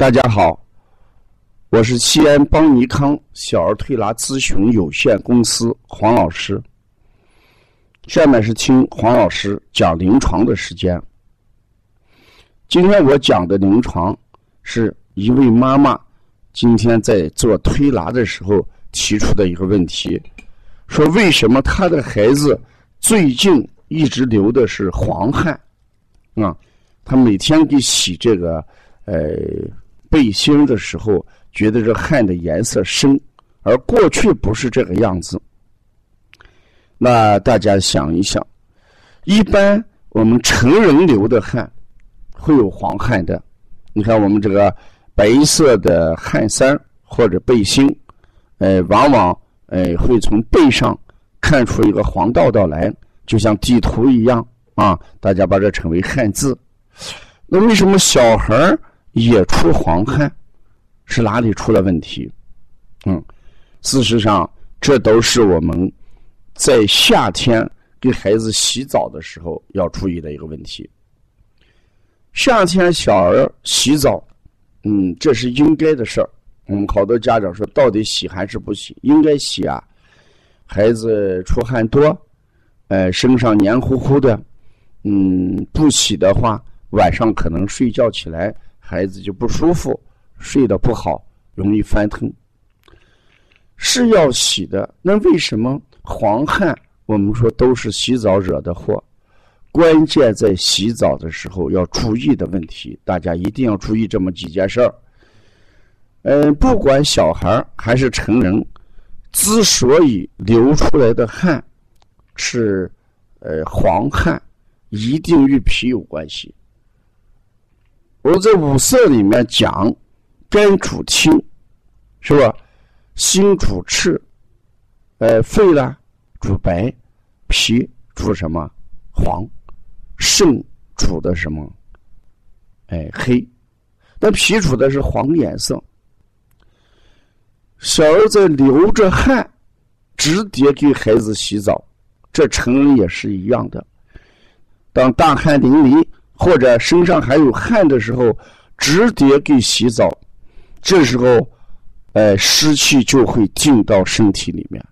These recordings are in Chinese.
大家好，我是西安邦尼康小儿推拿咨询有限公司黄老师。下面是听黄老师讲临床的时间。今天我讲的临床是一位妈妈今天在做推拿的时候提出的一个问题，说为什么她的孩子最近一直流的是黄汗啊？她每天给洗这个呃背心的时候，觉得这汗的颜色深，而过去不是这个样子。那大家想一想，一般我们成人流的汗会有黄汗的。你看我们这个白色的汗衫或者背心，呃，往往呃会从背上看出一个黄道道来，就像地图一样啊。大家把这称为汗渍。那为什么小孩也出黄汗？是哪里出了问题？嗯，事实上，这都是我们在夏天给孩子洗澡的时候要注意的一个问题。夏天小儿洗澡，嗯，这是应该的事儿。我们好多家长说，到底洗还是不洗？应该洗啊！孩子出汗多，呃，身上黏糊糊的，嗯，不洗的话。晚上可能睡觉起来，孩子就不舒服，睡得不好，容易翻腾，是要洗的。那为什么黄汗？我们说都是洗澡惹的祸，关键在洗澡的时候要注意的问题，大家一定要注意这么几件事儿。嗯，不管小孩还是成人，之所以流出来的汗是呃黄汗，一定与脾有关系。我在五色里面讲，肝主清，是吧？心主赤，呃，肺呢主白，脾主什么？黄，肾主的什么？哎，黑。那脾主的是黄颜色。小儿在流着汗，直接给孩子洗澡，这成人也是一样的。当大汗淋漓。或者身上还有汗的时候，直接给洗澡，这时候，哎，湿气就会进到身体里面。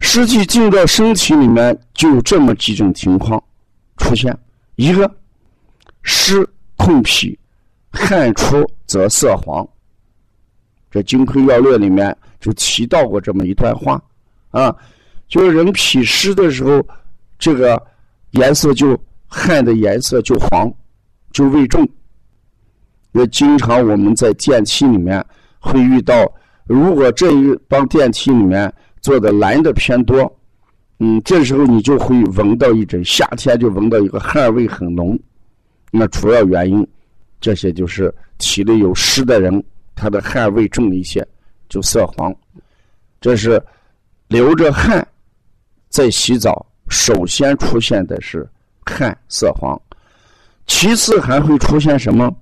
湿气进到身体里面，就有这么几种情况出现：一个湿痛脾，汗出则色黄。这《金匮要略》里面就提到过这么一段话啊，就是人脾湿的时候，这个颜色就。汗的颜色就黄，就味重。也经常我们在电梯里面会遇到，如果这一帮电梯里面坐的男的偏多，嗯，这时候你就会闻到一阵夏天就闻到一个汗味很浓。那主要原因，这些就是体内有湿的人，他的汗味重一些，就色黄。这是流着汗在洗澡，首先出现的是。汗色黄，其次还会出现什么？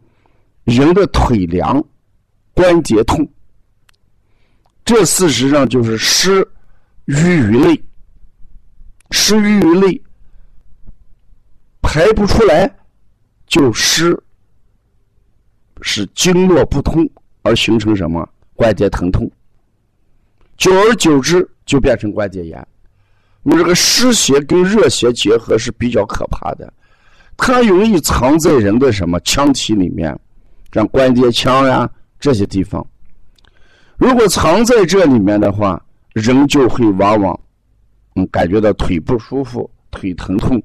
人的腿凉、关节痛，这事实上就是湿瘀于内，湿瘀于内排不出来，就湿，使经络不通而形成什么？关节疼痛，久而久之就变成关节炎。我们这个湿邪跟热邪结合是比较可怕的，它容易藏在人的什么腔体里面，像关节腔呀这些地方。如果藏在这里面的话，人就会往往嗯感觉到腿不舒服、腿疼痛，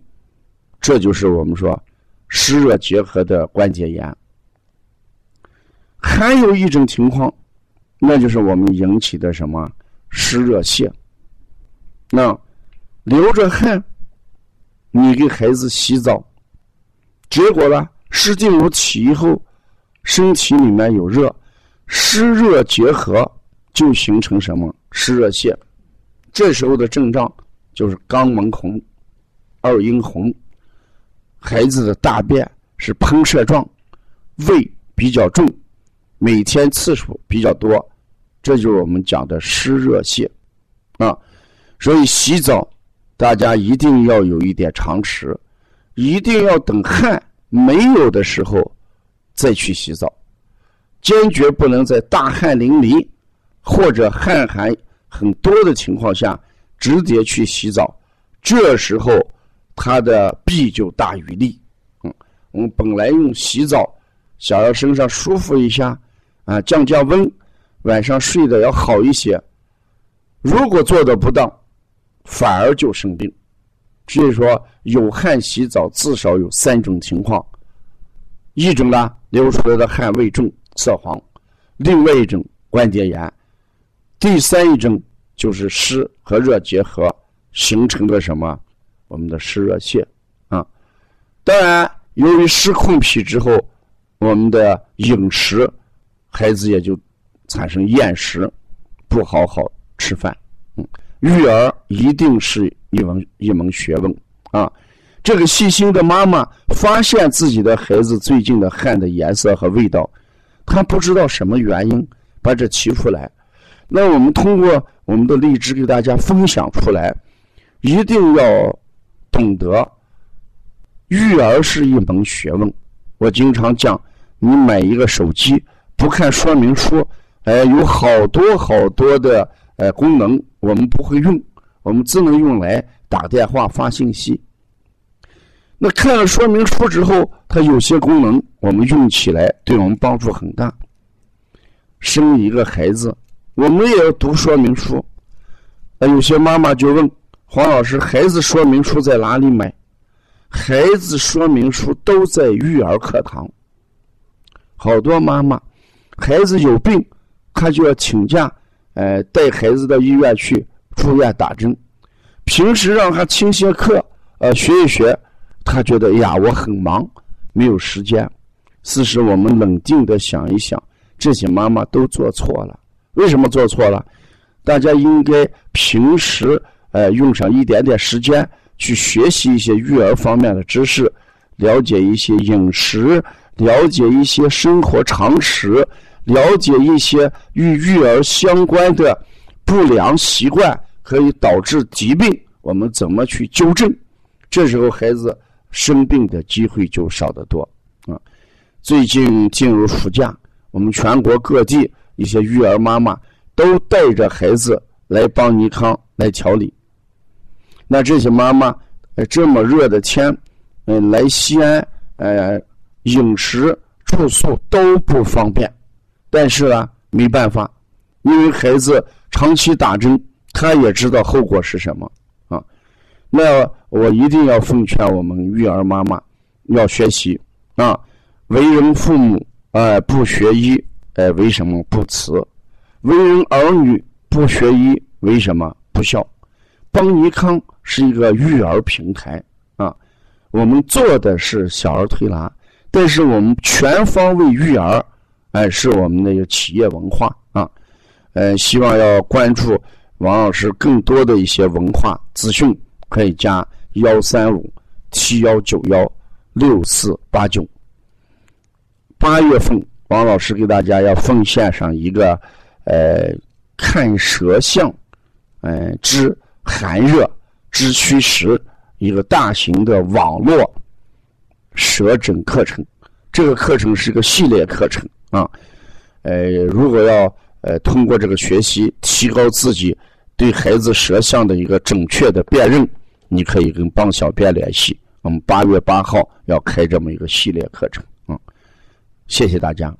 这就是我们说湿热结合的关节炎。还有一种情况，那就是我们引起的什么湿热泻，那。流着汗，你给孩子洗澡，结果呢，湿进入体以后，身体里面有热，湿热结合就形成什么湿热泻，这时候的症状就是肛门红、二阴红，孩子的大便是喷射状，胃比较重，每天次数比较多，这就是我们讲的湿热泻啊，所以洗澡。大家一定要有一点常识，一定要等汗没有的时候再去洗澡，坚决不能在大汗淋漓或者汗寒很多的情况下直接去洗澡。这时候它的弊就大于利。嗯，我们本来用洗澡，想要身上舒服一下，啊，降降温，晚上睡得要好一些。如果做的不当，反而就生病。所以说，有汗洗澡至少有三种情况：一种呢，流出来的汗味重、色黄；另外一种关节炎；第三一种就是湿和热结合形成的什么？我们的湿热泻啊。当然，由于湿控脾之后，我们的饮食，孩子也就产生厌食，不好好吃饭。嗯，育儿一定是。一门一门学问啊！这个细心的妈妈发现自己的孩子最近的汗的颜色和味道，她不知道什么原因，把这提出来。那我们通过我们的荔枝给大家分享出来，一定要懂得育儿是一门学问。我经常讲，你买一个手机不看说明书，哎，有好多好多的呃功能，我们不会用。我们只能用来打电话、发信息。那看了说明书之后，它有些功能我们用起来对我们帮助很大。生一个孩子，我们也要读说明书。那有些妈妈就问黄老师：“孩子说明书在哪里买？”孩子说明书都在育儿课堂。好多妈妈，孩子有病，他就要请假，呃，带孩子到医院去。住院打针，平时让他听些课，呃，学一学，他觉得呀，我很忙，没有时间。事实，我们冷静的想一想，这些妈妈都做错了。为什么做错了？大家应该平时呃用上一点点时间去学习一些育儿方面的知识，了解一些饮食，了解一些生活常识，了解一些与育儿相关的不良习惯。可以导致疾病，我们怎么去纠正？这时候孩子生病的机会就少得多啊！最近进入暑假，我们全国各地一些育儿妈妈都带着孩子来帮尼康来调理。那这些妈妈，呃这么热的天，嗯，来西安，呃，饮食住宿都不方便，但是呢，没办法，因为孩子长期打针。他也知道后果是什么啊？那我一定要奉劝我们育儿妈妈要学习啊！为人父母哎不学医哎为什么不慈？为人儿女不学医为什么不孝？邦尼康是一个育儿平台啊，我们做的是小儿推拿，但是我们全方位育儿哎是我们的一个企业文化啊，呃希望要关注。王老师更多的一些文化资讯，可以加幺三五七幺九幺六四八九。八月份，王老师给大家要奉献上一个呃看舌象，呃知寒热知虚实一个大型的网络舌诊课程。这个课程是个系列课程啊，呃，如果要。呃，通过这个学习，提高自己对孩子舌象的一个准确的辨认，你可以跟帮小编联系。我们八月八号要开这么一个系列课程，嗯，谢谢大家。